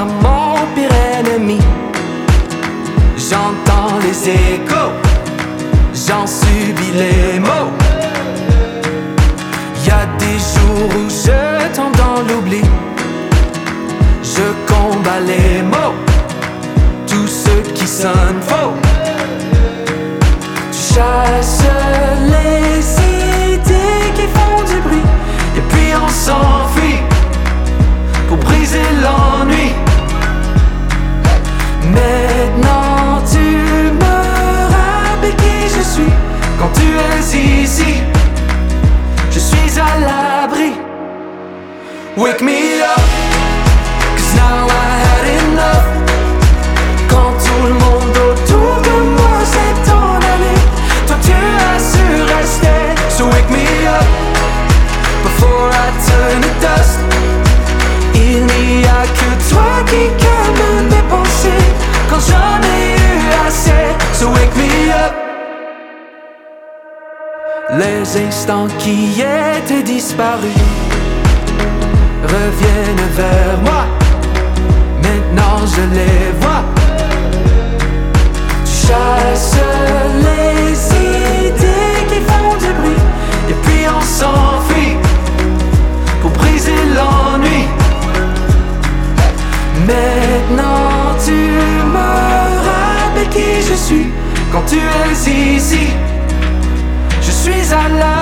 mon pire ennemi. J'entends les échos, j'en subis les mots. Y a des jours où je tombe dans l'oubli. Je combats les mots, tous ceux qui sonnent faux. Tu chasses les idées qui font du bruit, et puis on s'enfuit pour briser l'envie. Je suis à l'abri. Wake me up, cause now I had enough. Quand tout le monde autour de moi s'est en allé, toi tu as su rester. So wake me up before I turn to dust. Il n'y a que toi qui Les instants qui étaient disparus reviennent vers moi. Maintenant je les vois. Tu chasses les idées qui font du bruit. Et puis on s'enfuit pour briser l'ennui. Maintenant tu me rappelles qui je suis quand tu es ici. Je suis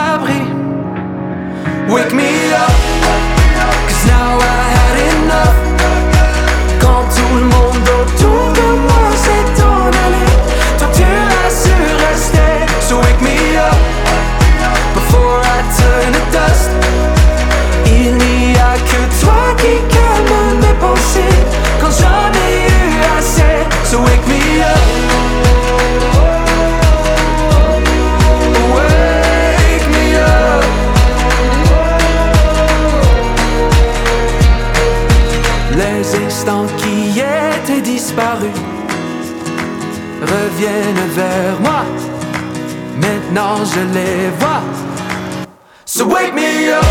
qui étaient disparus reviennent vers moi. Maintenant je les vois. So wake me up,